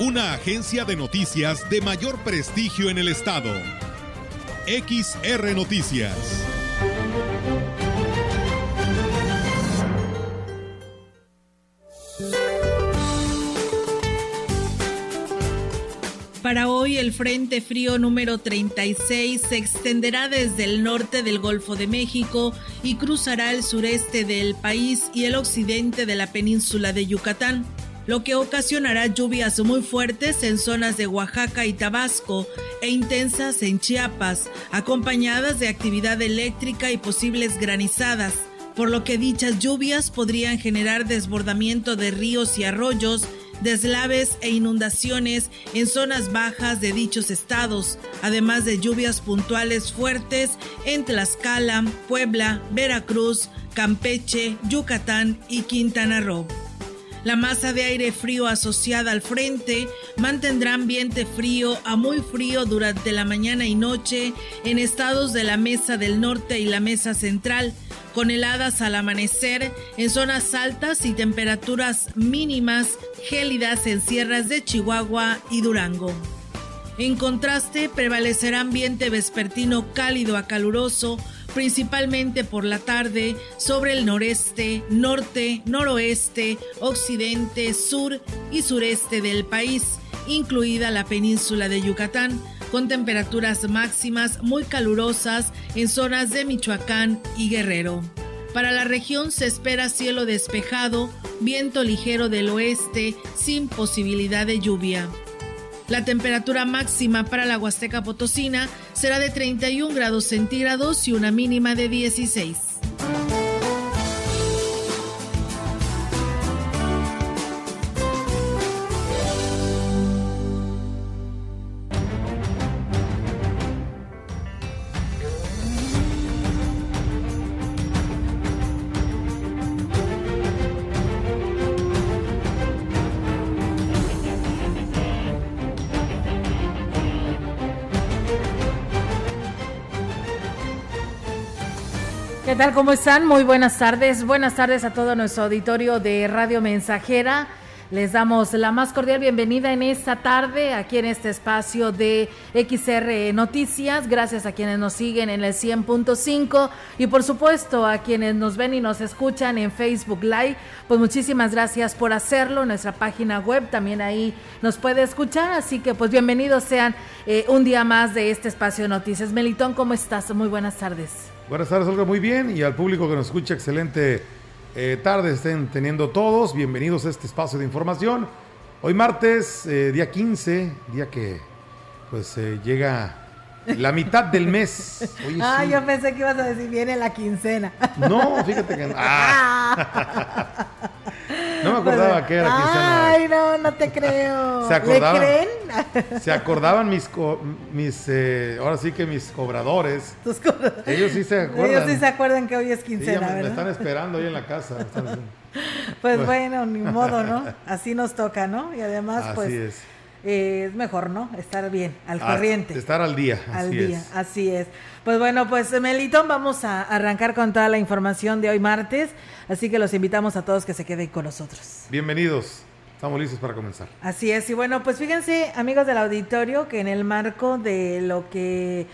una agencia de noticias de mayor prestigio en el estado. XR Noticias. Para hoy el Frente Frío número 36 se extenderá desde el norte del Golfo de México y cruzará el sureste del país y el occidente de la península de Yucatán lo que ocasionará lluvias muy fuertes en zonas de Oaxaca y Tabasco e intensas en Chiapas, acompañadas de actividad eléctrica y posibles granizadas, por lo que dichas lluvias podrían generar desbordamiento de ríos y arroyos, deslaves e inundaciones en zonas bajas de dichos estados, además de lluvias puntuales fuertes en Tlaxcala, Puebla, Veracruz, Campeche, Yucatán y Quintana Roo. La masa de aire frío asociada al frente mantendrá ambiente frío a muy frío durante la mañana y noche en estados de la Mesa del Norte y la Mesa Central, con heladas al amanecer en zonas altas y temperaturas mínimas gélidas en sierras de Chihuahua y Durango. En contraste, prevalecerá ambiente vespertino cálido a caluroso principalmente por la tarde sobre el noreste, norte, noroeste, occidente, sur y sureste del país, incluida la península de Yucatán, con temperaturas máximas muy calurosas en zonas de Michoacán y Guerrero. Para la región se espera cielo despejado, viento ligero del oeste sin posibilidad de lluvia. La temperatura máxima para la Huasteca Potosina será de 31 grados centígrados y una mínima de 16. ¿Cómo están? Muy buenas tardes. Buenas tardes a todo nuestro auditorio de Radio Mensajera. Les damos la más cordial bienvenida en esta tarde, aquí en este espacio de XR Noticias. Gracias a quienes nos siguen en el 100.5 y por supuesto a quienes nos ven y nos escuchan en Facebook Live. Pues muchísimas gracias por hacerlo. Nuestra página web también ahí nos puede escuchar. Así que pues bienvenidos sean eh, un día más de este espacio de noticias. Melitón, ¿cómo estás? Muy buenas tardes. Buenas tardes, Olga. Muy bien. Y al público que nos escucha, excelente eh, tarde estén teniendo todos. Bienvenidos a este espacio de información. Hoy martes, eh, día 15, día que pues eh, llega la mitad del mes. ah, yo pensé que ibas a decir viene la quincena. No, fíjate que no. Ah. No me acordaba que era quincena. Ay, no, no te creo. ¿Se acordaban? creen? Se acordaban mis, mis eh, ahora sí que mis cobradores. Ellos sí se acuerdan. Ellos sí se acuerdan que hoy es quincena, sí, me, están esperando ahí en la casa. pues bueno, ni modo, ¿no? Así nos toca, ¿no? Y además, Así pues... Es. Eh, es mejor, ¿no? Estar bien, al corriente. Estar al día. Al día, así es. Pues bueno, pues Melitón, vamos a arrancar con toda la información de hoy martes, así que los invitamos a todos que se queden con nosotros. Bienvenidos. Estamos listos para comenzar. Así es, y bueno, pues fíjense, amigos del auditorio, que en el marco de lo que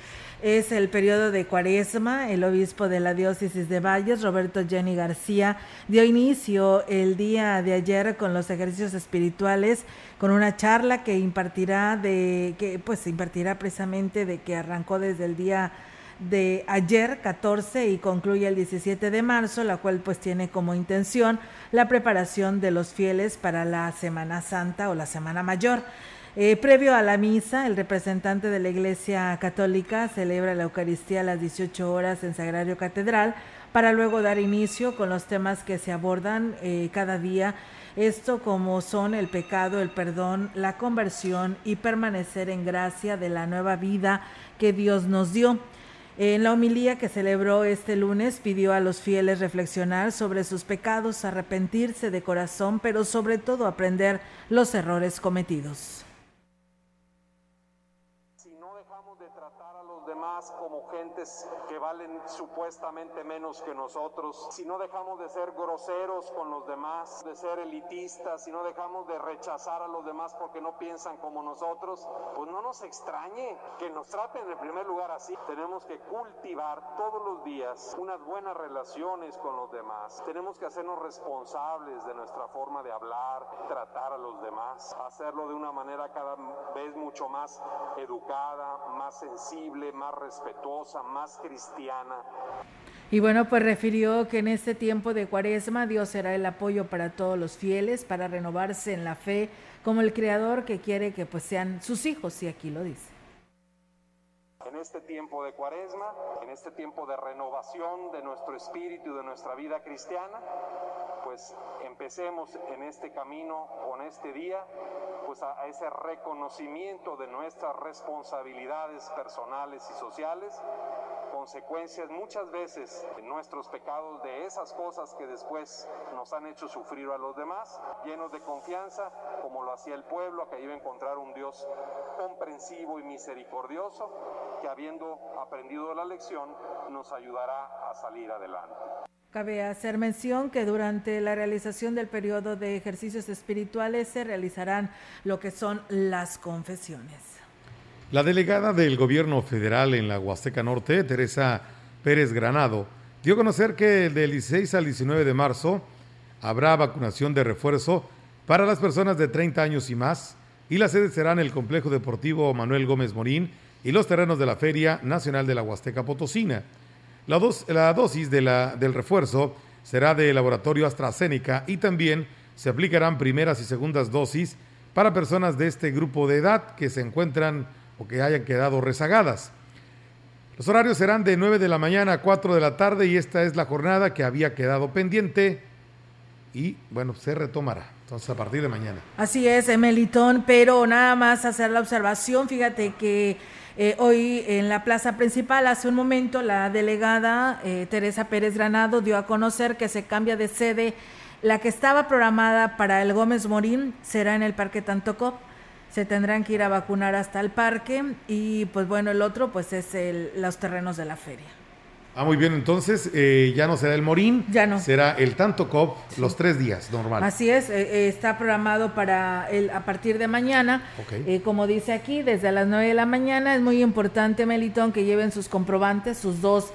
es el periodo de cuaresma, el obispo de la diócesis de Valles, Roberto Jenny García, dio inicio el día de ayer con los ejercicios espirituales, con una charla que impartirá de, que pues impartirá precisamente de que arrancó desde el día de ayer 14 y concluye el 17 de marzo, la cual pues tiene como intención la preparación de los fieles para la Semana Santa o la Semana Mayor. Eh, previo a la misa, el representante de la Iglesia Católica celebra la Eucaristía a las 18 horas en Sagrario Catedral para luego dar inicio con los temas que se abordan eh, cada día. Esto como son el pecado, el perdón, la conversión y permanecer en gracia de la nueva vida que Dios nos dio. En la homilía que celebró este lunes pidió a los fieles reflexionar sobre sus pecados, arrepentirse de corazón, pero sobre todo aprender los errores cometidos. Como gentes que valen supuestamente menos que nosotros, si no dejamos de ser groseros con los demás, de ser elitistas, si no dejamos de rechazar a los demás porque no piensan como nosotros, pues no nos extrañe que nos traten en primer lugar así. Tenemos que cultivar todos los días unas buenas relaciones con los demás. Tenemos que hacernos responsables de nuestra forma de hablar, tratar a los demás, hacerlo de una manera cada vez mucho más educada, más sensible, más respetuosa, más cristiana. Y bueno, pues refirió que en este tiempo de cuaresma Dios será el apoyo para todos los fieles, para renovarse en la fe, como el Creador que quiere que pues sean sus hijos, y aquí lo dice. En este tiempo de cuaresma, en este tiempo de renovación de nuestro espíritu y de nuestra vida cristiana, pues empecemos en este camino, con este día, pues a, ese reconocimiento de nuestras responsabilidades personales y sociales, consecuencias muchas veces nuestros pecados, de esas cosas que después nos han hecho sufrir a los demás, llenos de confianza, como lo hacía el pueblo, que iba a encontrar un Dios comprensivo y misericordioso, que habiendo aprendido la lección, nos ayudará a salir adelante. Cabe hacer mención que durante la realización del periodo de ejercicios espirituales se realizarán lo que son las confesiones. La delegada del gobierno federal en la Huasteca Norte, Teresa Pérez Granado, dio a conocer que del 16 al 19 de marzo habrá vacunación de refuerzo para las personas de 30 años y más y la sede será en el complejo deportivo Manuel Gómez Morín y los terrenos de la Feria Nacional de la Huasteca Potosina. La, dosis del refuerzo será de laboratorio AstraZeneca y también se aplicarán primeras y segundas dosis para personas de este grupo de edad que se encuentran o que hayan quedado rezagadas. Los horarios serán de 9 de la mañana a 4 de la tarde y esta es la jornada que había quedado pendiente y bueno, se retomará. Entonces a partir de mañana. Así es, Emelitón, pero nada más hacer la observación, fíjate que eh, hoy en la plaza principal, hace un momento, la delegada eh, Teresa Pérez Granado dio a conocer que se cambia de sede. La que estaba programada para el Gómez Morín será en el Parque Tantocop. Se tendrán que ir a vacunar hasta el parque y pues bueno, el otro pues es el, los terrenos de la feria. Ah, muy bien, entonces eh, ya no será el Morín, ya no. será el Tanto Cop los tres días, normal. Así es, eh, eh, está programado para el, a partir de mañana, como dice aquí, desde las 9 de la mañana. Es muy importante, Melitón, que lleven sus comprobantes, sus dos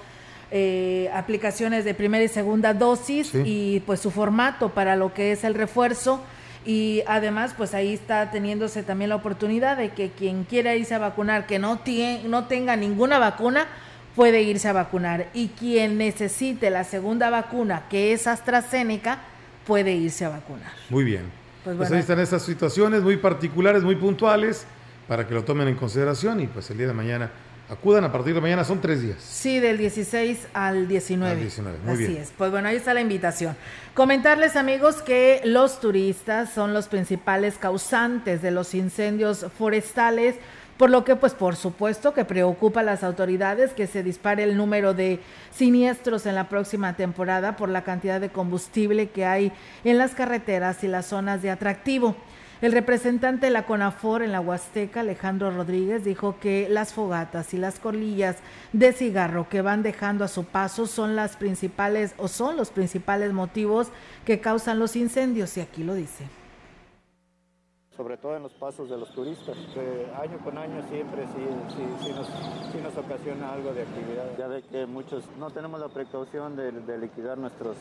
aplicaciones de primera y segunda dosis y pues su formato para lo que es el refuerzo. Y además, pues ahí está teniéndose también la oportunidad de que quien quiera irse a vacunar, que no, tiene, no tenga ninguna vacuna, puede irse a vacunar y quien necesite la segunda vacuna, que es AstraZeneca, puede irse a vacunar. Muy bien. Pues, pues ahí están esas situaciones muy particulares, muy puntuales, para que lo tomen en consideración y pues el día de mañana acudan a partir de mañana, son tres días. Sí, del 16 al 19. Al 19, muy Así es. Pues bueno, ahí está la invitación. Comentarles amigos que los turistas son los principales causantes de los incendios forestales por lo que pues por supuesto que preocupa a las autoridades que se dispare el número de siniestros en la próxima temporada por la cantidad de combustible que hay en las carreteras y las zonas de atractivo. El representante de la CONAFOR en la Huasteca, Alejandro Rodríguez, dijo que las fogatas y las colillas de cigarro que van dejando a su paso son las principales o son los principales motivos que causan los incendios y aquí lo dice sobre todo en los pasos de los turistas, que año con año siempre sí, sí, nos, ocasiona algo de actividad. Ya ve que muchos no tenemos la precaución de, liquidar nuestros,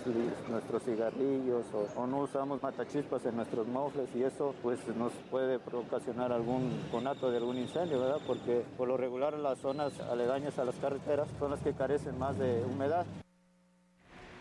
nuestros cigarrillos o, no usamos matachispas en nuestros mofles y eso pues nos puede ocasionar algún conato de algún incendio, ¿verdad? Porque por lo regular las zonas aledañas a las carreteras son las que carecen más de humedad.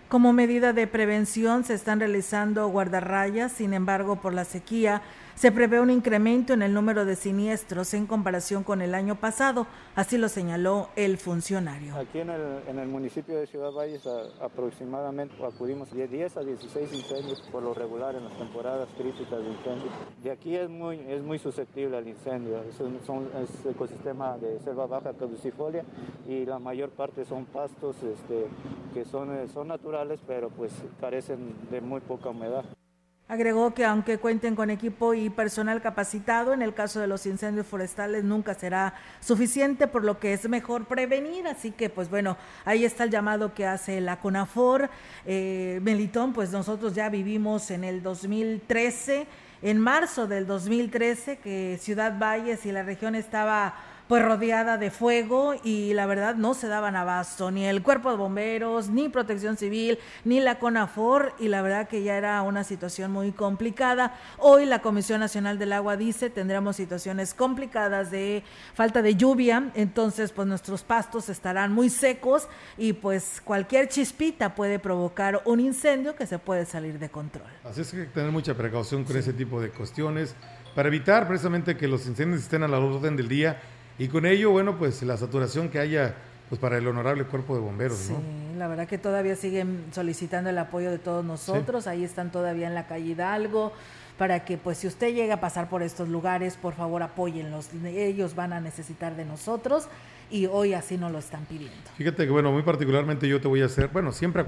Como medida de prevención se están realizando guardarrayas, sin embargo, por la sequía se prevé un incremento en el número de siniestros en comparación con el año pasado, así lo señaló el funcionario. Aquí en el, en el municipio de Ciudad Valles aproximadamente acudimos de 10 a 16 incendios por lo regular en las temporadas críticas de incendios. De aquí es muy, es muy susceptible al incendio, es, son, es ecosistema de selva baja caducifolia y la mayor parte son pastos este, que son, son naturales pero pues carecen de muy poca humedad. Agregó que aunque cuenten con equipo y personal capacitado, en el caso de los incendios forestales nunca será suficiente, por lo que es mejor prevenir. Así que, pues bueno, ahí está el llamado que hace la CONAFOR. Eh, Melitón, pues nosotros ya vivimos en el 2013, en marzo del 2013, que Ciudad Valles y la región estaba pues rodeada de fuego y la verdad no se daban abasto, ni el cuerpo de bomberos, ni protección civil, ni la CONAFOR y la verdad que ya era una situación muy complicada. Hoy la Comisión Nacional del Agua dice tendremos situaciones complicadas de falta de lluvia, entonces pues nuestros pastos estarán muy secos y pues cualquier chispita puede provocar un incendio que se puede salir de control. Así es que hay que tener mucha precaución con ese tipo de cuestiones para evitar precisamente que los incendios estén a la orden del día y con ello, bueno, pues la saturación que haya pues para el honorable cuerpo de bomberos, sí, la verdad que todavía siguen solicitando el apoyo de todos nosotros, ahí están todavía en la calle Hidalgo, para que pues si usted llega a pasar por estos lugares, por favor apóyenlos, ellos van a necesitar de nosotros y hoy así nos lo están pidiendo. Fíjate que bueno, muy particularmente yo te voy a hacer, bueno, siempre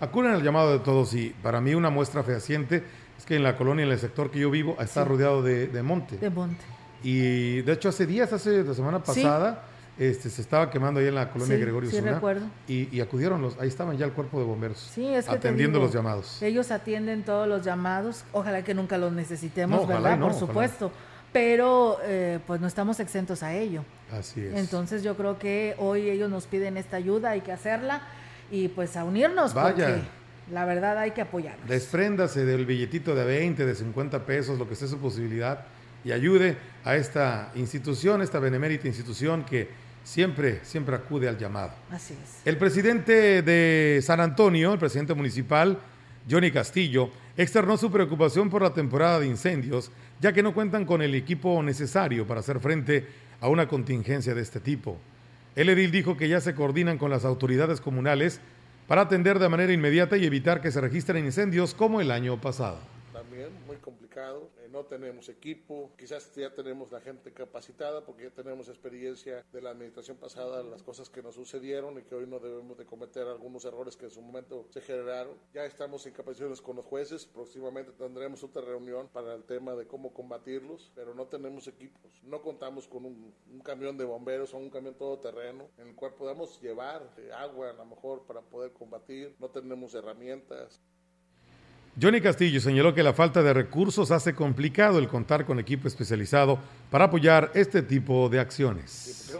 acuden al llamado de todos y para mí una muestra fehaciente es que en la colonia, en el sector que yo vivo, está rodeado de, de monte. De monte. Y de hecho hace días, hace la semana pasada, este, se estaba quemando ahí en la colonia Gregorio sí, recuerdo. Y, y, acudieron los, ahí estaban ya el cuerpo de bomberos. Sí, es atendiendo los llamados. Ellos atienden todos los llamados. Ojalá que nunca los necesitemos, ¿verdad? Por supuesto. Pero eh, pues no estamos exentos a ello. Así es. Entonces yo creo que hoy ellos nos piden esta ayuda, hay que hacerla y pues a unirnos. Vaya. la verdad hay que apoyarnos. Despréndase del billetito de 20, de 50 pesos, lo que sea su posibilidad y ayude a esta institución, esta benemérita institución que siempre, siempre acude al llamado. Así es. El presidente de San Antonio, el presidente municipal, Johnny Castillo, externó su preocupación por la temporada de incendios, ya que no cuentan con el equipo necesario para hacer frente a una contingencia de este tipo. El edil dijo que ya se coordinan con las autoridades comunales para atender de manera inmediata y evitar que se registren incendios como el año pasado. Muy complicado. No tenemos equipo, quizás ya tenemos la gente capacitada porque ya tenemos experiencia de la administración pasada, las cosas que nos sucedieron y que hoy no debemos de cometer algunos errores que en su momento se generaron. Ya estamos en capacitaciones con los jueces, próximamente tendremos otra reunión para el tema de cómo combatirlos, pero no tenemos equipos, no contamos con un, camión de bomberos o un camión todoterreno en el cual podamos llevar agua a lo mejor para poder combatir, no tenemos herramientas. Johnny Castillo señaló que la falta de recursos hace complicado el contar con equipo especializado para apoyar este tipo de acciones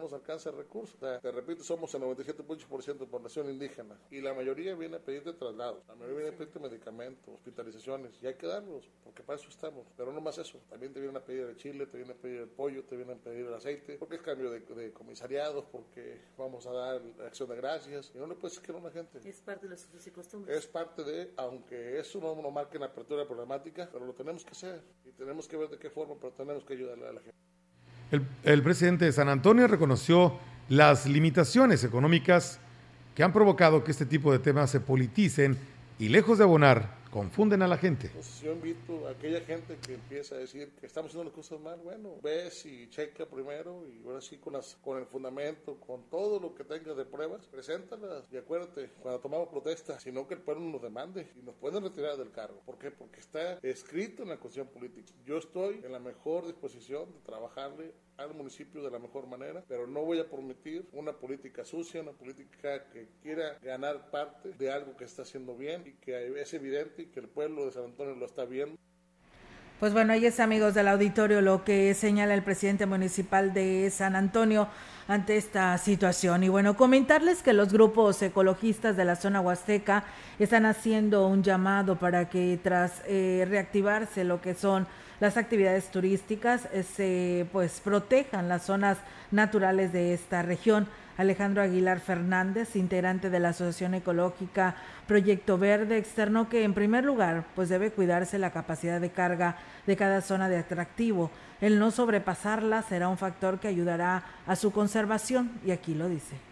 nos alcanza el recurso. te repito, somos el 97.8% de población indígena y la mayoría viene a pedirte traslados, la mayoría viene a pedirte medicamentos, hospitalizaciones y hay que darlos porque para eso estamos. Pero no más eso, también te vienen a pedir el chile, te vienen a pedir el pollo, te vienen a pedir el aceite, porque es cambio de, comisariados, porque vamos a dar acción de gracias y no le puedes decir que no a la gente. Es parte de los usos y costumbres. Es parte de, aunque eso no nos marque en apertura problemática, pero lo tenemos que hacer y tenemos que ver de qué forma, pero tenemos que ayudarle a la gente. El, presidente de San Antonio reconoció las limitaciones económicas que han provocado que este tipo de temas se politicen y lejos de abonar, confunden a la gente. Pues yo invito a aquella gente que empieza a decir que estamos haciendo las cosas mal, bueno, ves y checa primero y ahora sí con, las, con el fundamento, con todo lo que tengas de pruebas, preséntalas y acuérdate, cuando tomamos protesta, sino que el pueblo nos demande y nos pueden retirar del cargo. ¿Por qué? Porque está escrito en la cuestión política. Yo estoy en la mejor disposición de trabajarle al municipio de la mejor manera, pero no voy a permitir una política sucia, una política que quiera ganar parte de algo que está haciendo bien y que es evidente y que el pueblo de San Antonio lo está viendo. Pues bueno, ahí es amigos del auditorio lo que señala el presidente municipal de San Antonio. ante esta situación. Y bueno, comentarles que los grupos ecologistas de la zona huasteca están haciendo un llamado para que tras eh, reactivarse lo que son las actividades turísticas, eh, se pues protejan las zonas naturales de esta región. Alejandro Aguilar Fernández, integrante de la Asociación Ecológica Proyecto Verde, externó que en primer lugar pues debe cuidarse la capacidad de carga de cada zona de atractivo. El no sobrepasarla será un factor que ayudará a su conservación y aquí lo dice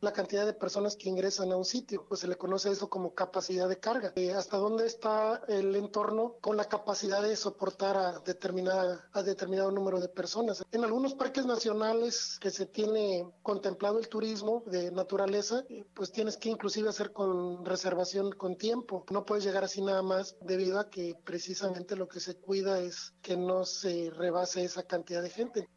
la cantidad de personas que ingresan a un sitio, pues se le conoce eso como capacidad de carga. Eh, hasta dónde está el entorno con la capacidad de soportar a determinada a determinado número de personas. En algunos parques nacionales que se tiene contemplado el turismo de naturaleza, eh, pues tienes que inclusive hacer con reservación con tiempo. No puedes llegar así nada más debido a que precisamente lo que se cuida es que no se rebase esa cantidad de gente.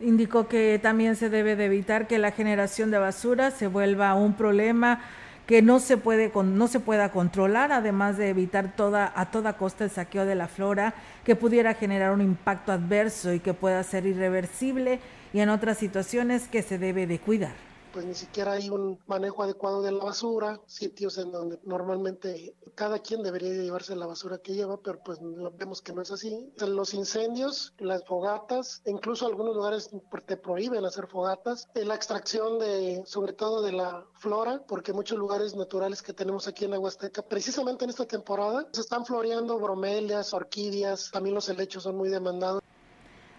Indicó que también se debe de evitar que la generación de basura se vuelva un problema que no se puede no se pueda controlar, además de evitar toda a toda costa el saqueo de la flora que pudiera generar un impacto adverso y que pueda ser irreversible y en otras situaciones que se debe de cuidar pues ni siquiera hay un manejo adecuado de la basura, sitios en donde normalmente cada quien debería llevarse la basura que lleva, pero pues vemos que no es así. Los incendios, las fogatas, incluso algunos lugares te prohíben hacer fogatas, la extracción de, sobre todo de la flora, porque muchos lugares naturales que tenemos aquí en Aguasteca, precisamente en esta temporada, se están floreando bromelias, orquídeas, también los helechos son muy demandados.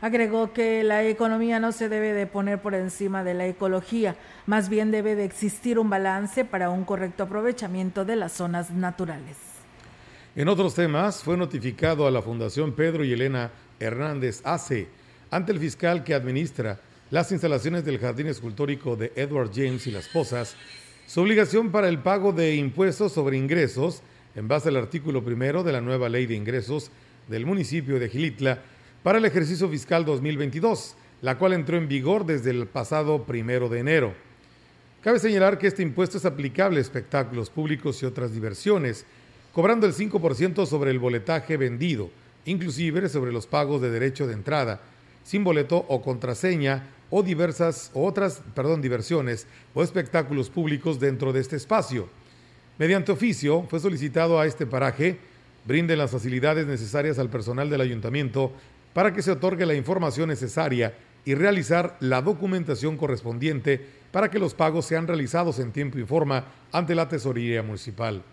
Agregó que la economía no se debe de poner por encima de la ecología, más bien debe de existir un balance para un correcto aprovechamiento de las zonas naturales. En otros temas, fue notificado a la Fundación Pedro y Elena Hernández ACE ante el fiscal que administra las instalaciones del Jardín Escultórico de Edward James y las Posas, su obligación para el pago de impuestos sobre ingresos en base al artículo primero de la nueva ley de ingresos del municipio de Gilitla para el ejercicio fiscal 2022, la cual entró en vigor desde el pasado primero de enero. Cabe señalar que este impuesto es aplicable a espectáculos públicos y otras diversiones, cobrando el 5% sobre el boletaje vendido, inclusive sobre los pagos de derecho de entrada, sin boleto o contraseña o diversas o otras, perdón, diversiones o espectáculos públicos dentro de este espacio. Mediante oficio fue solicitado a este paraje brinden las facilidades necesarias al personal del ayuntamiento para que se otorgue la información necesaria y realizar la documentación correspondiente para que los pagos sean realizados en tiempo y forma ante la Tesorería Municipal.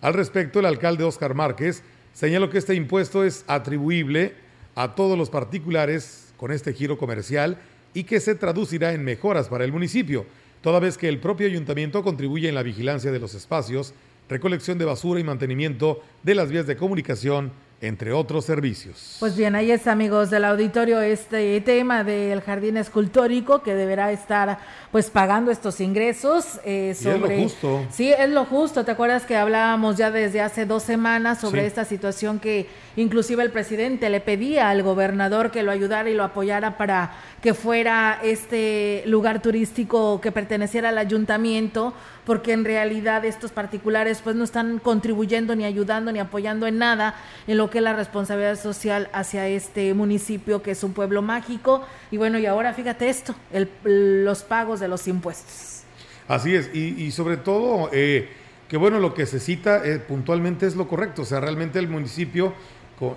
Al respecto, el alcalde Óscar Márquez señaló que este impuesto es atribuible a todos los particulares con este giro comercial y que se traducirá en mejoras para el municipio, toda vez que el propio ayuntamiento contribuye en la vigilancia de los espacios, recolección de basura y mantenimiento de las vías de comunicación entre otros servicios. Pues bien, ahí es amigos del auditorio este tema del jardín escultórico que deberá estar pues pagando estos ingresos eh, sobre es lo justo. Sí, es lo justo. ¿Te acuerdas que hablábamos ya desde hace dos semanas sobre esta situación que inclusive el presidente le pedía al gobernador que lo ayudara y lo apoyara para que fuera este lugar turístico que perteneciera al ayuntamiento? porque en realidad estos particulares pues no están contribuyendo ni ayudando ni apoyando en nada en lo que es la responsabilidad social hacia este municipio que es un pueblo mágico y bueno y ahora fíjate esto los pagos de los impuestos así es y, sobre todo eh, que bueno lo que se cita eh, puntualmente es lo correcto o sea realmente el municipio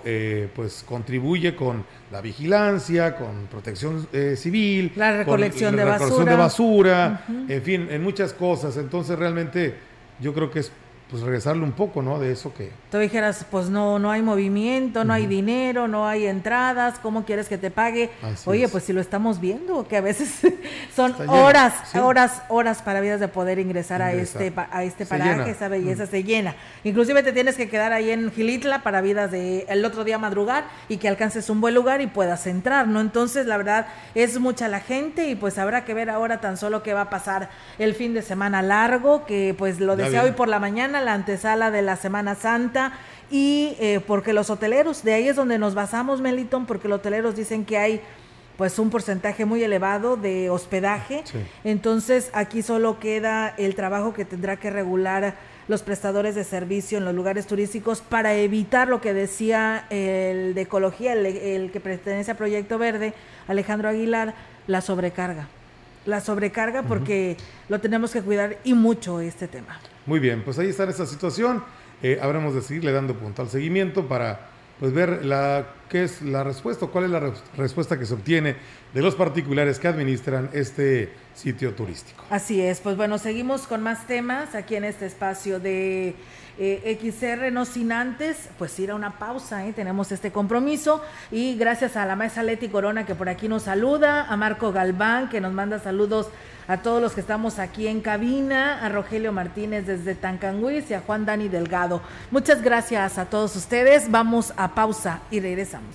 eh, pues contribuye con la vigilancia, con protección eh, civil, la recolección, de, basura. de basura, en fin, en muchas cosas. Entonces realmente yo creo que es pues regresarle un poco, ¿no? De eso que... Tú dijeras, pues no, no hay movimiento, no hay dinero, no hay entradas, ¿cómo quieres que te pague? Oye, pues si lo estamos viendo, que a veces son horas, horas, horas para vidas de poder ingresar, a este a este paraje, esa belleza se llena. Inclusive te tienes que quedar ahí en Gilitla para vidas de el otro día madrugar y que alcances un buen lugar y puedas entrar, ¿no? Entonces, la verdad, es mucha la gente y pues habrá que ver ahora tan solo qué va a pasar el fin de semana largo, que pues lo decía hoy por la mañana, la antesala de la Semana Santa y eh, porque los hoteleros, de ahí es donde nos basamos, Meliton, porque los hoteleros dicen que hay pues un porcentaje muy elevado de hospedaje. Entonces aquí solo queda el trabajo que tendrá que regular los prestadores de servicio en los lugares turísticos para evitar lo que decía el de ecología, el, que pertenece a Proyecto Verde, Alejandro Aguilar, la sobrecarga. La sobrecarga porque lo tenemos que cuidar y mucho este tema. Muy bien, pues ahí está esta situación. Eh, habremos de seguirle dando puntual seguimiento para pues ver la, qué es la respuesta, cuál es la respuesta que se obtiene de los particulares que administran este sitio turístico. Así es, pues bueno, seguimos con más temas aquí en este espacio de eh, XR, no sin antes, pues ir a una pausa, ¿eh? tenemos este compromiso y gracias a la maestra Leti Corona que por aquí nos saluda, a Marco Galván que nos manda saludos a todos los que estamos aquí en cabina, a Rogelio Martínez desde Tancanguis y a Juan Dani Delgado. Muchas gracias a todos ustedes. Vamos a pausa y regresamos.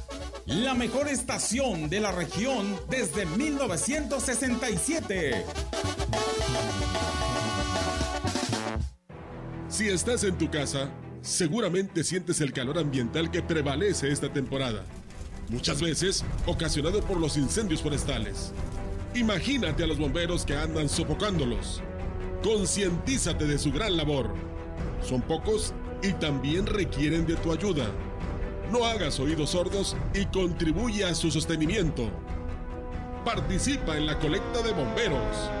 la mejor estación de la región desde 1967. Si estás en tu casa, seguramente sientes el calor ambiental que prevalece esta temporada, muchas veces ocasionado por los incendios forestales. Imagínate a los bomberos que andan sofocándolos. Concientízate de su gran labor. Son pocos y también requieren de tu ayuda. No hagas oídos sordos y contribuye a su sostenimiento. Participa en la colecta de bomberos.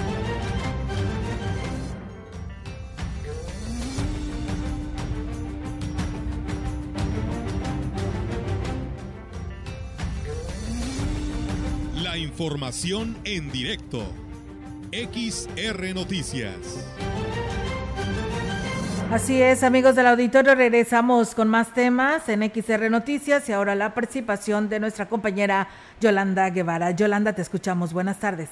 Información en directo. XR Noticias. Así es, amigos del auditorio, regresamos con más temas en XR Noticias y ahora la participación de nuestra compañera Yolanda Guevara. Yolanda, te escuchamos. Buenas tardes.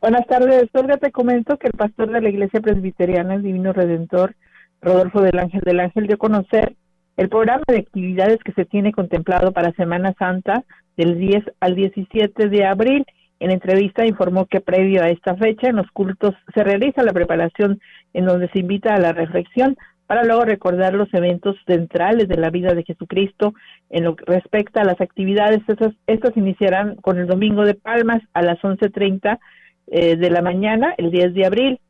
Buenas tardes, Olga. Te comento que el pastor de la Iglesia Presbiteriana, el Divino Redentor, Rodolfo del Ángel del Ángel, dio a conocer el programa de actividades que se tiene contemplado para Semana Santa del 10 al 17 de abril. En entrevista informó que previo a esta fecha en los cultos se realiza la preparación en donde se invita a la reflexión para luego recordar los eventos centrales de la vida de Jesucristo en lo que respecta a las actividades. Estas, estas iniciarán con el Domingo de Palmas a las 11.30 eh, de la mañana, el 10 de abril.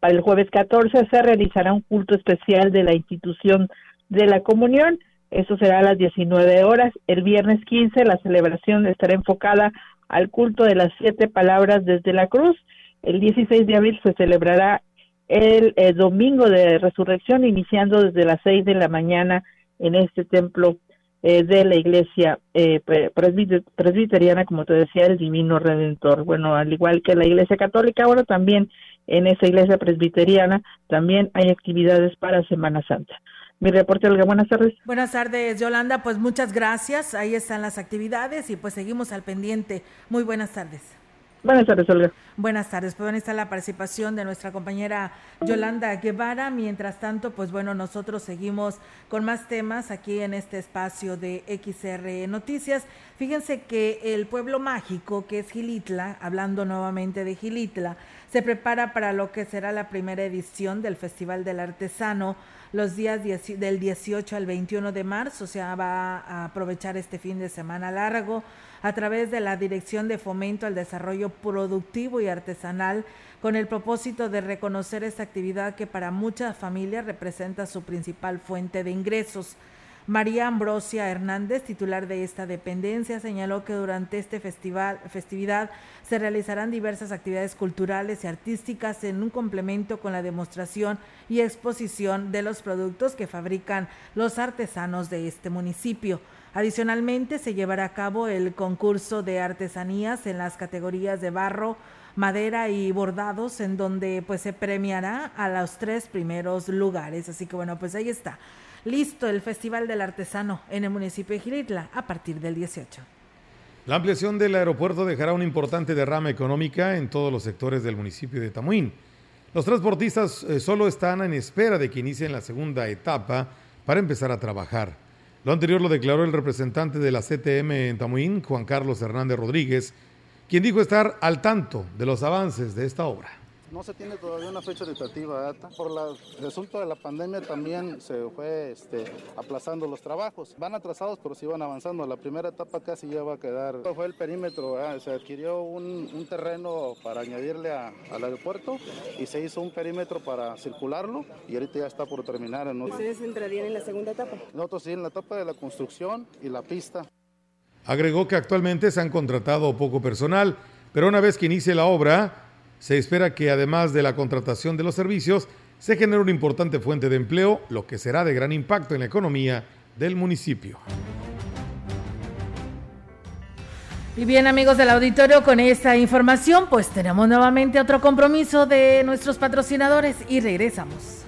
Para el jueves 14 se realizará un culto especial de la institución de la comunión. Eso será a las 19 horas. El viernes 15 la celebración estará enfocada al culto de las siete palabras desde la cruz. El 16 de abril se celebrará el, eh, domingo de resurrección, iniciando desde las seis de la mañana en este templo eh, de la iglesia eh, presbiteriana, como te decía, el Divino Redentor. Bueno, al igual que la iglesia católica, ahora también en esa iglesia presbiteriana también hay actividades para Semana Santa. Mi reporte, Olga, buenas tardes. Buenas tardes, Yolanda, pues muchas gracias. Ahí están las actividades y pues seguimos al pendiente. Muy buenas tardes. Buenas tardes, Olga. Buenas tardes. Pues está la participación de nuestra compañera Yolanda Guevara. Mientras tanto, pues bueno, nosotros seguimos con más temas aquí en este espacio de XR Noticias. Fíjense que el pueblo mágico, que es Gilitla, hablando nuevamente de Gilitla, se prepara para lo que será la primera edición del Festival del Artesano los días del 18 al 21 de marzo. O sea, va a aprovechar este fin de semana largo a través de la Dirección de Fomento al Desarrollo Productivo y Artesanal con el propósito de reconocer esta actividad que para muchas familias representa su principal fuente de ingresos. María Ambrosia Hernández, titular de esta dependencia, señaló que durante este festival, festividad se realizarán diversas actividades culturales y artísticas en un complemento con la demostración y exposición de los productos que fabrican los artesanos de este municipio. Adicionalmente, se llevará a cabo el concurso de artesanías en las categorías de barro, madera y bordados, en donde pues se premiará a los tres primeros lugares. Así que bueno, pues ahí está. Listo el Festival del Artesano en el municipio de Giritla a partir del 18. La ampliación del aeropuerto dejará una importante derrama económica en todos los sectores del municipio de Tamuín. Los transportistas eh, solo están en espera de que inicien la segunda etapa para empezar a trabajar. Lo anterior lo declaró el representante de la CTM en Tamuín, Juan Carlos Hernández Rodríguez, quien dijo estar al tanto de los avances de esta obra. No se tiene todavía una fecha tentativa, por el resultado de la pandemia también se fue este, aplazando los trabajos. Van atrasados, pero sí van avanzando. La primera etapa casi ya va a quedar. Fue el perímetro, se adquirió un, terreno para añadirle al aeropuerto y se hizo un perímetro para circularlo y ahorita ya está por terminar. ¿Ustedes entrarían en la segunda etapa? Nosotros sí, en la etapa de la construcción y la pista. Agregó que actualmente se han contratado poco personal, pero una vez que inicie la obra, se espera que además de la contratación de los servicios, se genere una importante fuente de empleo, lo que será de gran impacto en la economía del municipio. Y bien amigos del auditorio, con esta información pues tenemos nuevamente otro compromiso de nuestros patrocinadores y regresamos.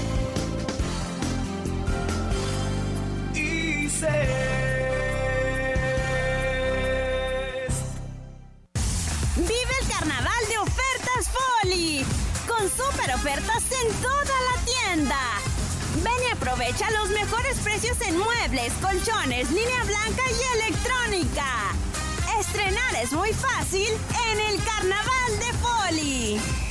Toda la tienda. Ven y aprovecha los mejores precios en muebles, colchones, línea blanca y electrónica. Estrenar es muy fácil en el Carnaval de Foli.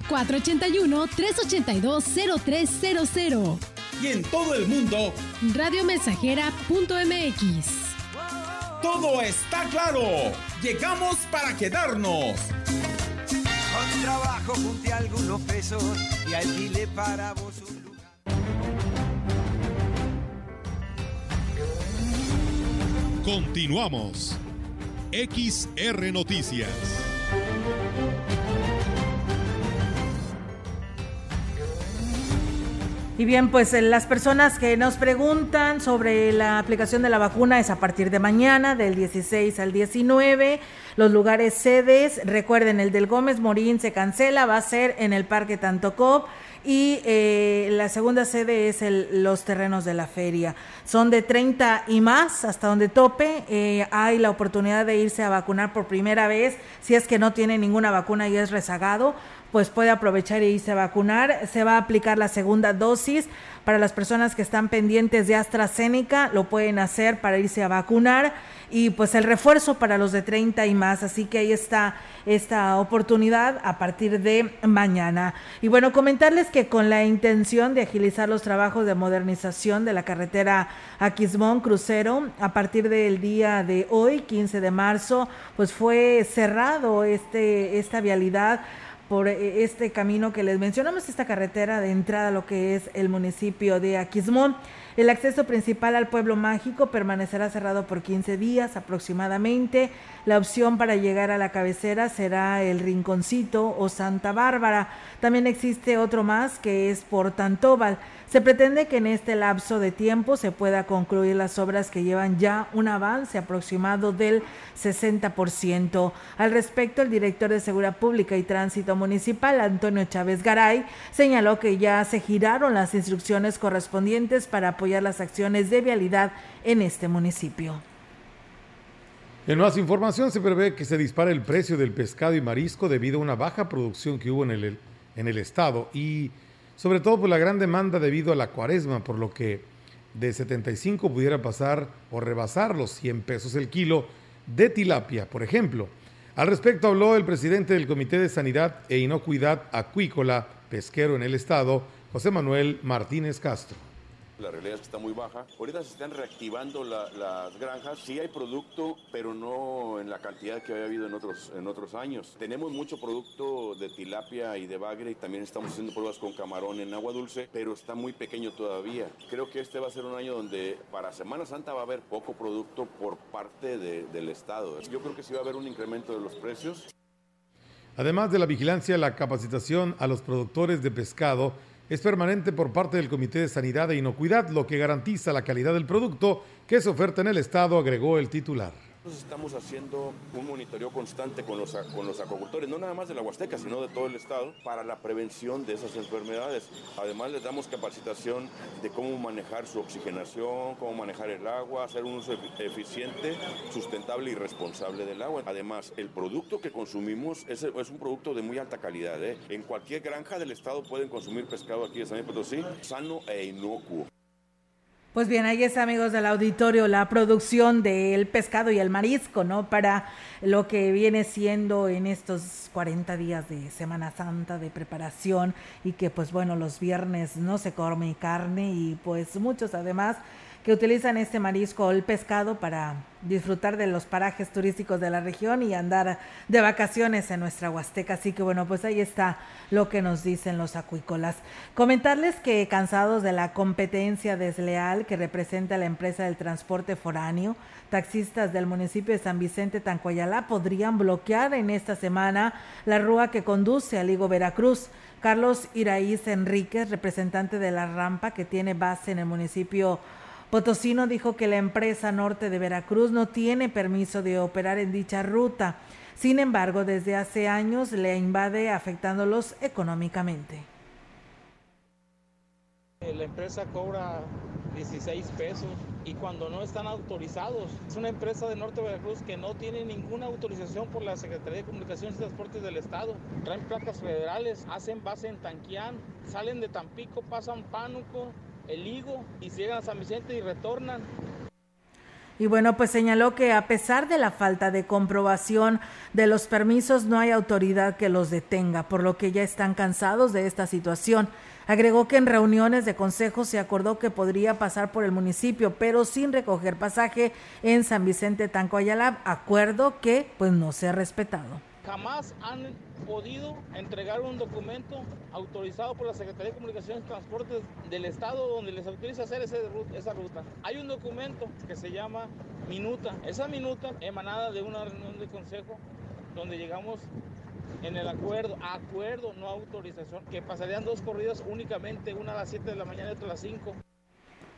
481-382-0300. Y en todo el mundo, radiomensajera.mx. Todo está claro. Llegamos para quedarnos. Con trabajo junté algunos pesos y alquilé para vos un lugar. Continuamos. XR Noticias. Y bien, pues eh, las personas que nos preguntan sobre la aplicación de la vacuna es a partir de mañana, del 16 al 19. Los lugares sedes, recuerden, el del Gómez Morín se cancela, va a ser en el Parque Tantocop y eh, la segunda sede es el, los terrenos de la feria. Son de 30 y más, hasta donde tope. Eh, hay la oportunidad de irse a vacunar por primera vez, si es que no tiene ninguna vacuna y es rezagado pues puede aprovechar e irse a vacunar. Se va a aplicar la segunda dosis para las personas que están pendientes de AstraZeneca, lo pueden hacer para irse a vacunar y pues el refuerzo para los de 30 y más. Así que ahí está esta oportunidad a partir de mañana. Y bueno, comentarles que con la intención de agilizar los trabajos de modernización de la carretera Aquismón Crucero, a partir del día de hoy, 15 de marzo, pues fue cerrado este esta vialidad por eh, este camino que les mencionamos, esta carretera de entrada a lo que es el municipio de Aquismón. El acceso principal al pueblo mágico permanecerá cerrado por 15 días aproximadamente. La opción para llegar a la cabecera será el Rinconcito o Santa Bárbara. También existe otro más que es por Tantóbal. Se pretende que en este lapso de tiempo se pueda concluir las obras que llevan ya un avance aproximado del 60%. Al respecto, el director de Seguridad Pública y Tránsito Municipal, Antonio Chávez Garay, señaló que ya se giraron las instrucciones correspondientes para apoyar las acciones de vialidad en este municipio. En más información se prevé que se dispare el precio del pescado y marisco debido a una baja producción que hubo en el, en el estado y sobre todo por la gran demanda debido a la cuaresma, por lo que de 75 pudiera pasar o rebasar los 100 pesos el kilo de tilapia, por ejemplo. Al respecto habló el presidente del Comité de Sanidad e Inocuidad Acuícola Pesquero en el estado, José Manuel Martínez Castro la realidad es que está muy baja. Ahorita se están reactivando las granjas. Sí hay producto, pero no en la cantidad que había habido en otros, en otros años. Tenemos mucho producto de tilapia y de bagre y también estamos haciendo pruebas con camarón en agua dulce, pero está muy pequeño todavía. Creo que este va a ser un año donde para Semana Santa va a haber poco producto por parte del Estado. Yo creo que sí va a haber un incremento de los precios. Además de la vigilancia, la capacitación a los productores de pescado es permanente por parte del Comité de Sanidad e Inocuidad, lo que garantiza la calidad del producto que se oferta en el Estado, agregó el titular. Estamos haciendo un monitoreo constante con los, con los acuacultores, no nada más de la Huasteca, sino de todo el estado, para la prevención de esas enfermedades. Además, les damos capacitación de cómo manejar su oxigenación, cómo manejar el agua, hacer un uso eficiente, sustentable y responsable del agua. Además, el producto que consumimos es, un producto de muy alta calidad. ¿eh? En cualquier granja del estado pueden consumir pescado aquí en San Potosí, sano e inocuo. Pues bien, ahí está, amigos del auditorio, la producción del pescado y el marisco, ¿no? Para lo que viene siendo en estos 40 días de Semana Santa de preparación y que, pues bueno, los viernes no se come carne y pues muchos además que utilizan este marisco o el pescado para disfrutar de los parajes turísticos de la región y andar de vacaciones en nuestra Huasteca. Así que bueno, pues ahí está lo que nos dicen los acuícolas. Comentarles que cansados de la competencia desleal que representa la empresa del transporte foráneo, taxistas del municipio de San Vicente Tancoyalá podrían bloquear en esta semana la rúa que conduce a Ligo Veracruz. Carlos Iraíz Enríquez, representante de la rampa que tiene base en el municipio Potosino dijo que la empresa norte de Veracruz no tiene permiso de operar en dicha ruta. Sin embargo, desde hace años le invade afectándolos económicamente. La empresa cobra 16 pesos y cuando no están autorizados. Es una empresa de Norte de Veracruz que no tiene ninguna autorización por la Secretaría de Comunicaciones y Transportes del Estado. Traen placas federales, hacen base en Tanquián, salen de Tampico, pasan Pánuco, el higo y llegan a San Vicente y retornan. Y bueno, pues señaló que a pesar de la falta de comprobación de los permisos, no hay autoridad que los detenga, por lo que ya están cansados de esta situación. Agregó que en reuniones de consejo se acordó que podría pasar por el municipio, pero sin recoger pasaje en San Vicente Tanco Ayala, acuerdo que pues no se ha respetado jamás han podido entregar un documento autorizado por la Secretaría de Comunicaciones y Transportes del Estado donde les autoriza hacer esa ruta. Hay un documento que se llama minuta. Esa minuta emanada de una reunión de consejo donde llegamos en el acuerdo, acuerdo, no autorización, que pasarían dos corridas únicamente, una a las 7 de la mañana y otra a las 5.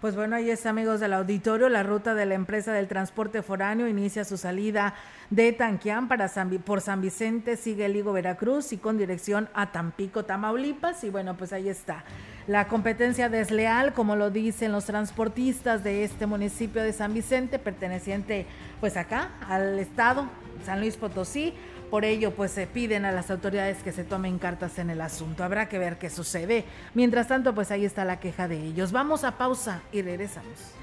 Pues bueno, ahí está, amigos del auditorio. La ruta de la empresa del transporte foráneo inicia su salida de Tanquián para por San Vicente, sigue el Higo Veracruz y con dirección a Tampico, Tamaulipas. Y bueno, pues ahí está. La competencia desleal, como lo dicen los transportistas de este municipio de San Vicente, perteneciente pues acá al estado, San Luis Potosí, por ello, pues se piden a las autoridades que se tomen cartas en el asunto. Habrá que ver qué sucede. Mientras tanto, pues ahí está la queja de ellos. Vamos a pausa y regresamos.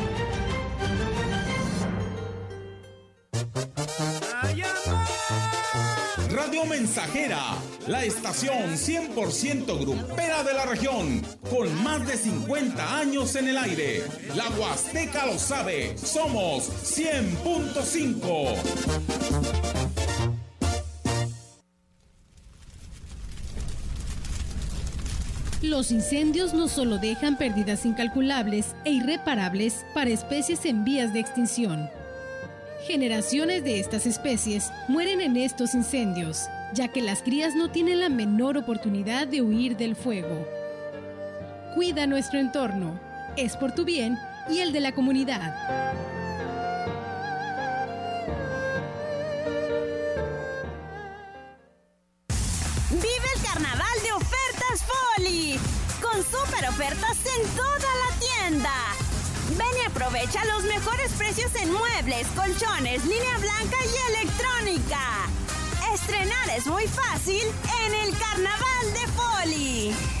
Radio Mensajera, la estación 100% grupera de la región, con más de 50 años en el aire. La Huasteca lo sabe, somos 100.5. Los incendios no solo dejan pérdidas incalculables e irreparables para especies en vías de extinción Generaciones de estas especies mueren en estos incendios, ya que las crías no tienen la menor oportunidad de huir del fuego. Cuida nuestro entorno, es por tu bien y el de la comunidad. Vive el carnaval de ofertas Foli, con super ofertas en toda la tienda. Ven y aprovecha los mejores precios en muebles, colchones, línea blanca y electrónica. Estrenar es muy fácil en el carnaval de Foli.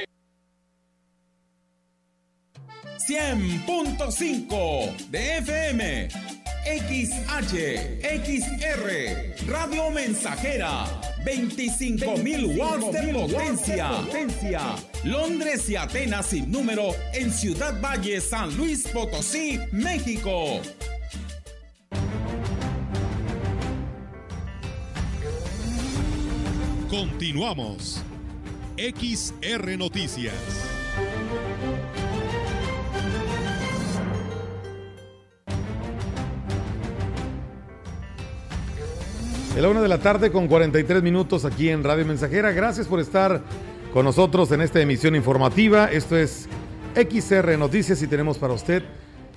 100.5 de FM, XH, XR, Radio Mensajera, 25.000 watts de potencia. potencia. Londres y Atenas sin número en Ciudad Valle, San Luis Potosí, México. Continuamos. XR Noticias. Es la una de la tarde con 43 minutos aquí en Radio Mensajera. Gracias por estar con nosotros en esta emisión informativa. Esto es XR Noticias y tenemos para usted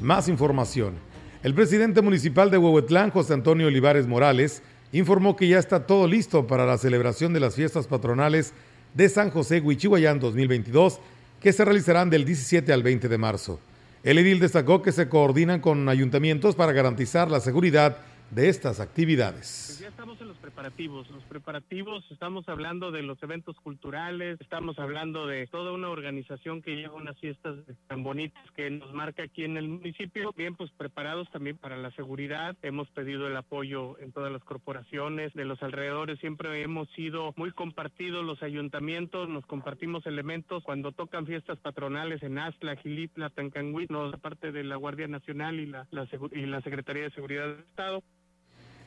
más información. El presidente municipal de Huehuetlán, José Antonio Olivares Morales, informó que ya está todo listo para la celebración de las fiestas patronales de San José Huichihuayán 2022, que se realizarán del 17 al 20 de marzo. El edil destacó que se coordinan con ayuntamientos para garantizar la seguridad de estas actividades. Pues ya estamos en los preparativos. Los preparativos, estamos hablando de los eventos culturales, estamos hablando de toda una organización que lleva unas fiestas tan bonitas que nos marca aquí en el municipio. Bien, pues preparados también para la seguridad. Hemos pedido el apoyo en todas las corporaciones de los alrededores. Siempre hemos sido muy compartidos los ayuntamientos, nos compartimos elementos cuando tocan fiestas patronales en Astla, Gilitla, Tancanguit, nos parte de la Guardia Nacional y la, la, y la Secretaría de Seguridad del Estado.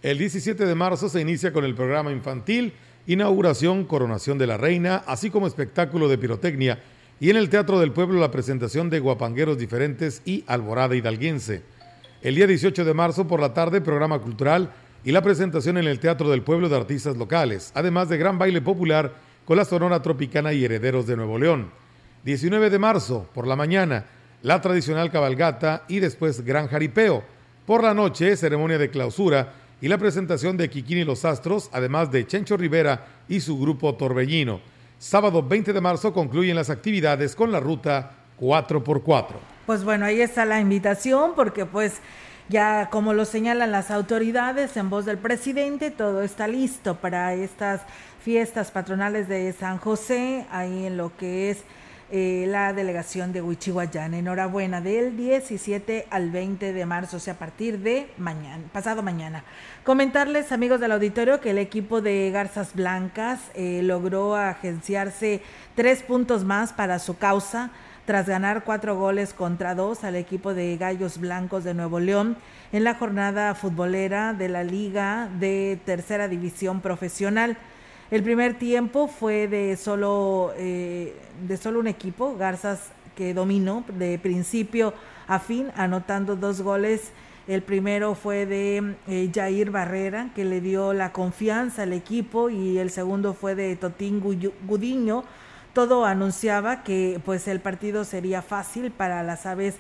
El 17 de marzo se inicia con el programa infantil, inauguración, coronación de la reina, así como espectáculo de pirotecnia y en el Teatro del Pueblo la presentación de guapangueros diferentes y alborada hidalguense. El día 18 de marzo por la tarde programa cultural y la presentación en el Teatro del Pueblo de artistas locales, además de gran baile popular con la Sonora Tropicana y Herederos de Nuevo León. 19 de marzo por la mañana la tradicional cabalgata y después gran jaripeo. Por la noche ceremonia de clausura y la presentación de Kikini Los Astros, además de Chencho Rivera y su grupo Torbellino. Sábado 20 de marzo concluyen las actividades con la ruta 4x4. Pues bueno, ahí está la invitación porque pues ya como lo señalan las autoridades en voz del presidente, todo está listo para estas fiestas patronales de San José, ahí en lo que es eh, la delegación de Huichihuayán. Enhorabuena, del 17 al 20 de marzo, o sea, a partir de mañana, pasado mañana. Comentarles, amigos del auditorio, que el equipo de Garzas Blancas eh, logró agenciarse tres puntos más para su causa tras ganar cuatro goles contra dos al equipo de Gallos Blancos de Nuevo León en la jornada futbolera de la Liga de Tercera División Profesional. El primer tiempo fue de solo, eh, de solo un equipo, Garzas que dominó de principio a fin, anotando dos goles. El primero fue de eh, Jair Barrera, que le dio la confianza al equipo, y el segundo fue de Totín Gudiño. Todo anunciaba que pues el partido sería fácil para las aves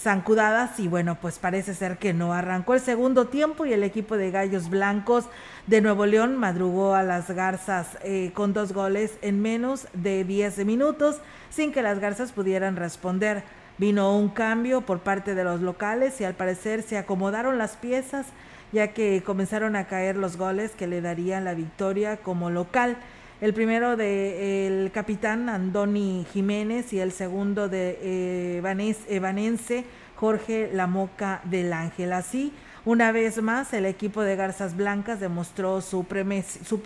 zancudadas y bueno, pues parece ser que no. Arrancó el segundo tiempo y el equipo de Gallos Blancos de Nuevo León madrugó a las Garzas eh, con dos goles en menos de 10 minutos sin que las Garzas pudieran responder. Vino un cambio por parte de los locales y al parecer se acomodaron las piezas ya que comenzaron a caer los goles que le darían la victoria como local. El primero de el capitán Andoni Jiménez y el segundo de eh, Evanense Jorge Lamoca del Ángel. Así, una vez más, el equipo de Garzas Blancas demostró su, su,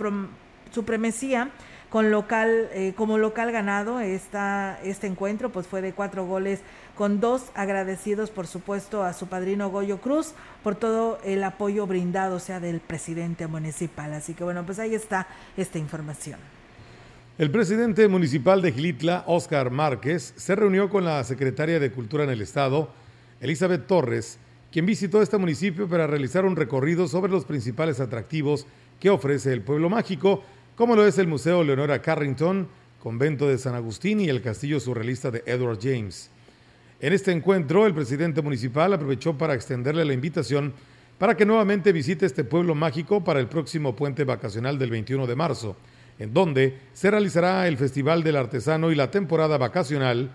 supremacía con local, eh, como local ganado esta, este encuentro, pues fue de cuatro goles con dos agradecidos, por supuesto, a su padrino Goyo Cruz por todo el apoyo brindado, o sea, del presidente municipal. Así que bueno, pues ahí está esta información. El presidente municipal de Gilitla, Óscar Márquez, se reunió con la secretaria de Cultura en el Estado, Elizabeth Torres, quien visitó este municipio para realizar un recorrido sobre los principales atractivos que ofrece el pueblo mágico como lo es el Museo Leonora Carrington, Convento de San Agustín y el Castillo Surrealista de Edward James. En este encuentro, el presidente municipal aprovechó para extenderle la invitación para que nuevamente visite este pueblo mágico para el próximo puente vacacional del 21 de marzo, en donde se realizará el Festival del Artesano y la temporada vacacional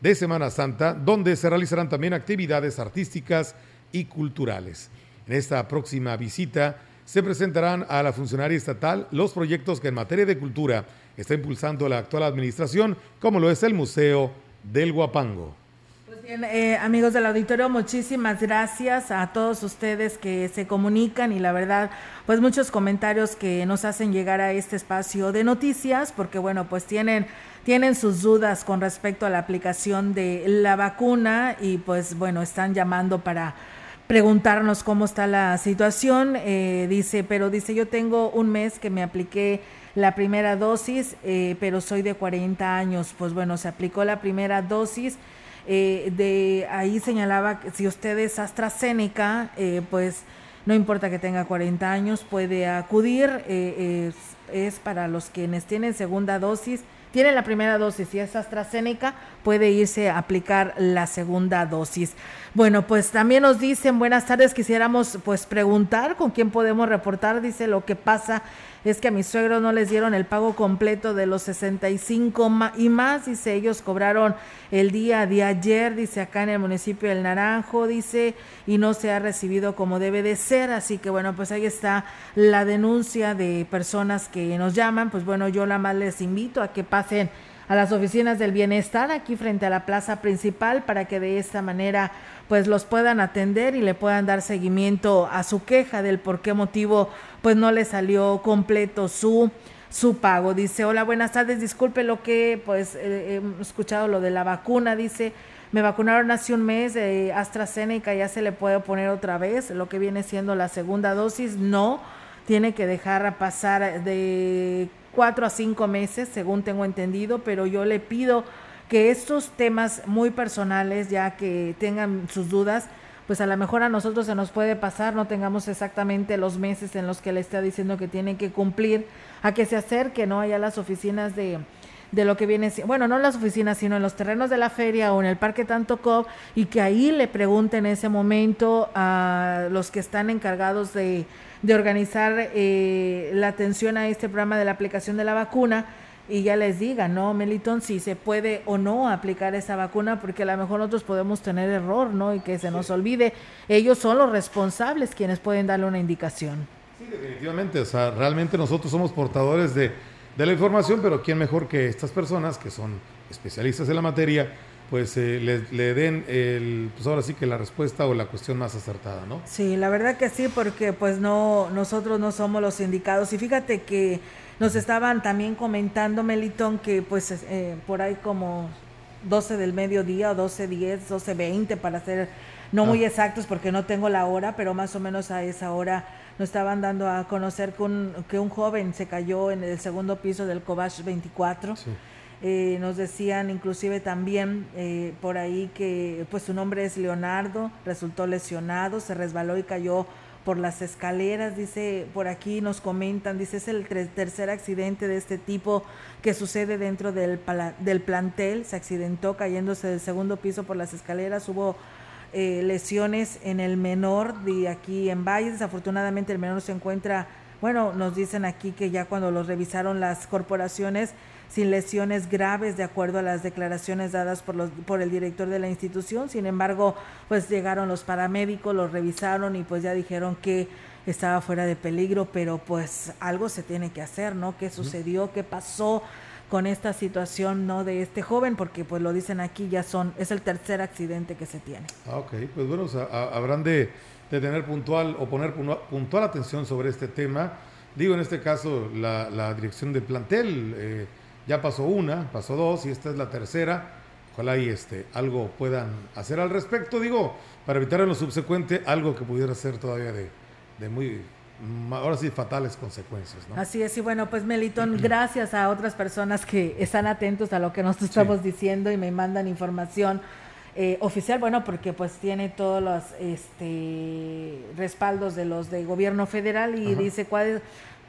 de Semana Santa, donde se realizarán también actividades artísticas y culturales. En esta próxima visita, se presentarán a la funcionaria estatal los proyectos que en materia de cultura está impulsando la actual administración, como lo es el Museo del Guapango. Bien, eh, amigos del auditorio, muchísimas gracias a todos ustedes que se comunican y la verdad, pues muchos comentarios que nos hacen llegar a este espacio de noticias, porque bueno, pues tienen tienen sus dudas con respecto a la aplicación de la vacuna y pues bueno, están llamando para preguntarnos cómo está la situación. Eh, dice, pero dice, yo tengo un mes que me apliqué la primera dosis, eh, pero soy de 40 años. Pues bueno, se aplicó la primera dosis. Eh, de ahí señalaba que si usted es AstraZeneca, pues no importa que tenga 40 años, puede acudir. Es, es, para los quienes tienen segunda dosis tiene la primera dosis y es AstraZeneca, puede irse a aplicar la segunda dosis. Bueno, pues también nos dicen, buenas tardes, quisiéramos pues preguntar con quién podemos reportar, dice lo que pasa es que a mis suegros no les dieron el pago completo de los 65 y más, dice, ellos cobraron el día de ayer, dice acá en el municipio del Naranjo, dice, y no se ha recibido como debe de ser, así que bueno, pues ahí está la denuncia de personas que nos llaman, pues bueno, yo la más les invito a que pasen a las oficinas del bienestar aquí frente a la plaza principal para que de esta manera pues los puedan atender y le puedan dar seguimiento a su queja del por qué motivo pues no le salió completo su su pago. Dice, hola, buenas tardes, disculpe lo que, pues, he escuchado lo de la vacuna, dice, me vacunaron hace un mes de AstraZeneca, ya se le puede poner otra vez, lo que viene siendo la segunda dosis, no, tiene que dejar pasar de cuatro a cinco meses, según tengo entendido, pero yo le pido que estos temas muy personales, ya que tengan sus dudas, pues a lo mejor a nosotros se nos puede pasar, no tengamos exactamente los meses en los que le está diciendo que tienen que cumplir, a que se acerque, ¿no? Allá las oficinas de, de lo que viene, bueno, no en las oficinas, sino en los terrenos de la feria o en el Parque Tanto Cop, y que ahí le pregunten en ese momento a los que están encargados de, de organizar eh, la atención a este programa de la aplicación de la vacuna, y ya les diga, ¿no, Meliton? Si se puede o no aplicar esa vacuna, porque a lo mejor nosotros podemos tener error, ¿no? Y que se nos olvide. Ellos son los responsables quienes pueden darle una indicación. Sí, definitivamente. O sea, realmente nosotros somos portadores de, de la información, pero ¿quién mejor que estas personas que son especialistas en la materia? Pues eh, le, le, den el, pues ahora sí que la respuesta o la cuestión más acertada, ¿no? Sí, la verdad que sí, porque pues no, nosotros no somos los indicados. Y fíjate que nos estaban también comentando, Melitón, que pues eh, por ahí como 12 del mediodía o 12.10, 12.20 para ser no muy ah. exactos porque no tengo la hora, pero más o menos a esa hora nos estaban dando a conocer que un, que un joven se cayó en el segundo piso del Cobach 24. Eh, nos decían inclusive también eh, por ahí que pues su nombre es Leonardo, resultó lesionado, se resbaló y cayó por las escaleras, dice, por aquí nos comentan, dice, es el tercer accidente de este tipo que sucede dentro del, del plantel, se accidentó cayéndose del segundo piso por las escaleras, hubo eh, lesiones en el menor de aquí en Valle, desafortunadamente el menor se encuentra, bueno, nos dicen aquí que ya cuando los revisaron las corporaciones, sin lesiones graves de acuerdo a las declaraciones dadas por, los, por el director de la institución. Sin embargo, pues llegaron los paramédicos, los revisaron y pues ya dijeron que estaba fuera de peligro, pero pues algo se tiene que hacer, ¿no? ¿Qué sucedió? ¿Qué pasó? con esta situación no de este joven porque pues lo dicen aquí ya son es el tercer accidente que se tiene ah, ok pues bueno habrán de, tener puntual o poner puntual atención sobre este tema digo en este caso la, dirección del plantel eh, ya pasó una pasó dos y esta es la tercera. Ojalá y este algo puedan hacer al respecto. Digo para evitar en lo subsecuente algo que pudiera ser todavía de, de muy ahora sí fatales consecuencias. ¿no? Así es, y bueno, pues Melitón, gracias a otras personas que están atentos a lo que nos estamos diciendo y me mandan información eh, oficial, bueno, porque pues tiene todos los este, respaldos de los de gobierno federal y dice cuál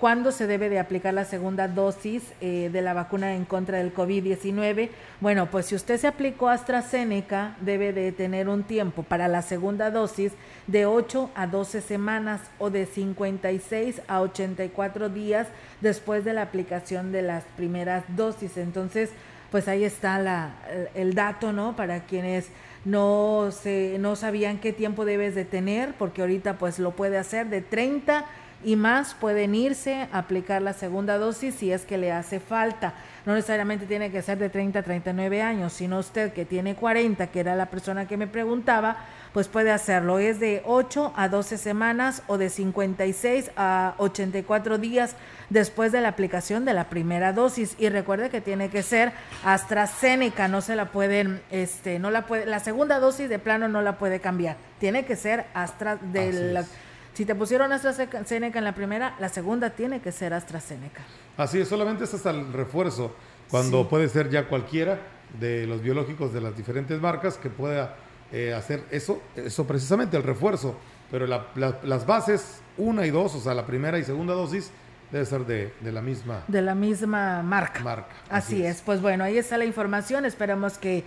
¿Cuándo se debe de aplicar la segunda dosis eh, de la vacuna en contra del COVID-19? Bueno, pues si usted se aplicó AstraZeneca, debe de tener un tiempo para la segunda dosis de 8 a 12 semanas o de 56 a 84 días después de la aplicación de las primeras dosis. Entonces, pues ahí está el dato, ¿no? Para quienes no, se, no sabían qué tiempo debes de tener, porque ahorita pues lo puede hacer de 30 y más pueden irse a aplicar la segunda dosis si es que le hace falta. No necesariamente tiene que ser de 30 a 39 años, sino usted que tiene 40, que era la persona que me preguntaba, pues puede hacerlo. Es de 8 a 12 semanas o de 56 a 84 días después de la aplicación de la primera dosis. Y recuerde que tiene que ser AstraZeneca, no se la pueden, este, no la puede, la segunda dosis de plano no la puede cambiar. Tiene que ser Astra de si te pusieron AstraZeneca en la primera, la segunda tiene que ser AstraZeneca. Así es, solamente es hasta el refuerzo, cuando puede ser ya cualquiera de los biológicos de las diferentes marcas que pueda eh, hacer eso, eso precisamente, el refuerzo. Pero las bases, una y dos, o sea, la primera y segunda dosis, debe ser de, la misma. De la misma marca. Marca. Así, es. Pues bueno, ahí está la información. Esperamos que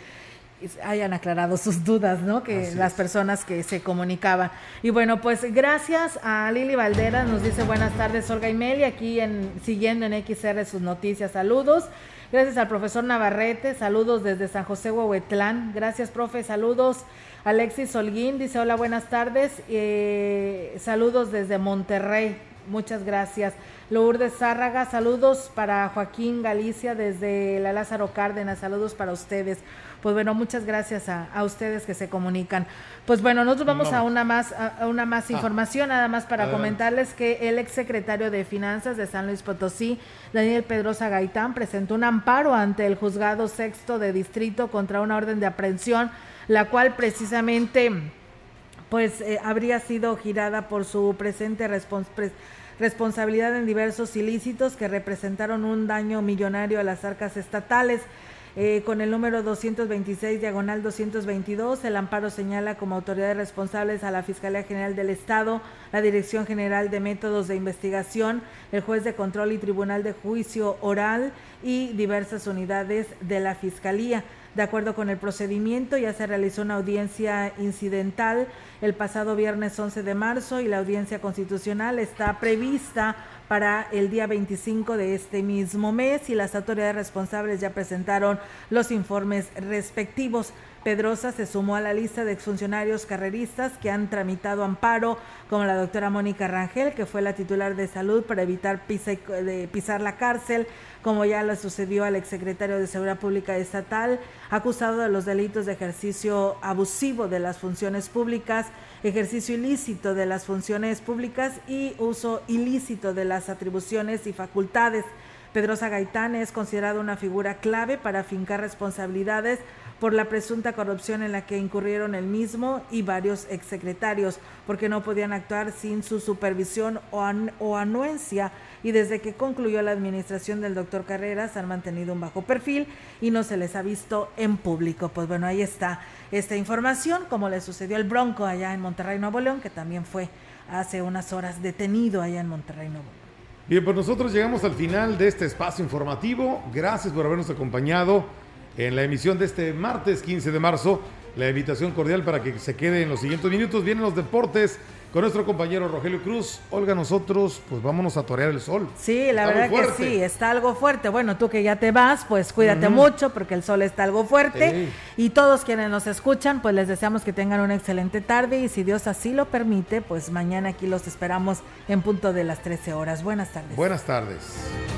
hayan aclarado sus dudas, ¿no? Que las personas que se comunicaban. Y bueno, pues gracias a Lili Valdera, nos dice buenas tardes Olga y Meli, aquí en, siguiendo en XR sus noticias, saludos. Gracias al profesor Navarrete, saludos desde San José Huehuetlán. Gracias, profe, saludos. Alexis Holguín dice hola, buenas tardes. Eh, saludos desde Monterrey, muchas gracias. Lourdes Zárraga, saludos para Joaquín Galicia desde la Lázaro Cárdenas, saludos para ustedes. Pues bueno, muchas gracias a, ustedes que se comunican. Pues bueno, nosotros vamos a una más, a, una más ah. información, nada más para comentarles que el exsecretario de Finanzas de San Luis Potosí, Daniel Pedrosa Gaitán, presentó un amparo ante el juzgado sexto de distrito contra una orden de aprehensión, la cual precisamente pues eh, habría sido girada por su presente responsabilidad en diversos ilícitos que representaron un daño millonario a las arcas estatales. Eh, con el número 226, diagonal 222, el amparo señala como autoridades responsables a la Fiscalía General del Estado, la Dirección General de Métodos de Investigación, el juez de control y Tribunal de Juicio Oral y diversas unidades de la Fiscalía. De acuerdo con el procedimiento, ya se realizó una audiencia incidental el pasado viernes 11 de marzo y la audiencia constitucional está prevista para el día 25 de este mismo mes y las autoridades responsables ya presentaron los informes respectivos. Pedrosa se sumó a la lista de exfuncionarios carreristas que han tramitado amparo, como la doctora Mónica Rangel, que fue la titular de salud para evitar pisar la cárcel, como ya le sucedió al exsecretario de Seguridad Pública Estatal, acusado de los delitos de ejercicio abusivo de las funciones públicas, ejercicio ilícito de las funciones públicas y uso ilícito de las atribuciones y facultades. Pedrosa Gaitán es considerado una figura clave para fincar responsabilidades por la presunta corrupción en la que incurrieron el mismo y varios exsecretarios, porque no podían actuar sin su supervisión o, anuencia y desde que concluyó la administración del doctor Carreras han mantenido un bajo perfil y no se les ha visto en público. Pues bueno, ahí está esta información, como le sucedió al Bronco allá en Monterrey, Nuevo León, que también fue hace unas horas detenido allá en Monterrey, Nuevo León. Bien, pues nosotros llegamos al final de este espacio informativo. Gracias por habernos acompañado en la emisión de este martes 15 de marzo. La invitación cordial para que se quede en los siguientes minutos. Vienen los deportes con nuestro compañero Rogelio Cruz. Olga, nosotros pues vámonos a torear el sol. Sí, la verdad que sí, está algo fuerte. Bueno, tú que ya te vas, pues cuídate mucho porque el sol está algo fuerte. Y todos quienes nos escuchan, pues les deseamos que tengan una excelente tarde y si Dios así lo permite, pues mañana aquí los esperamos en punto de las 13 horas. Buenas tardes. Buenas tardes.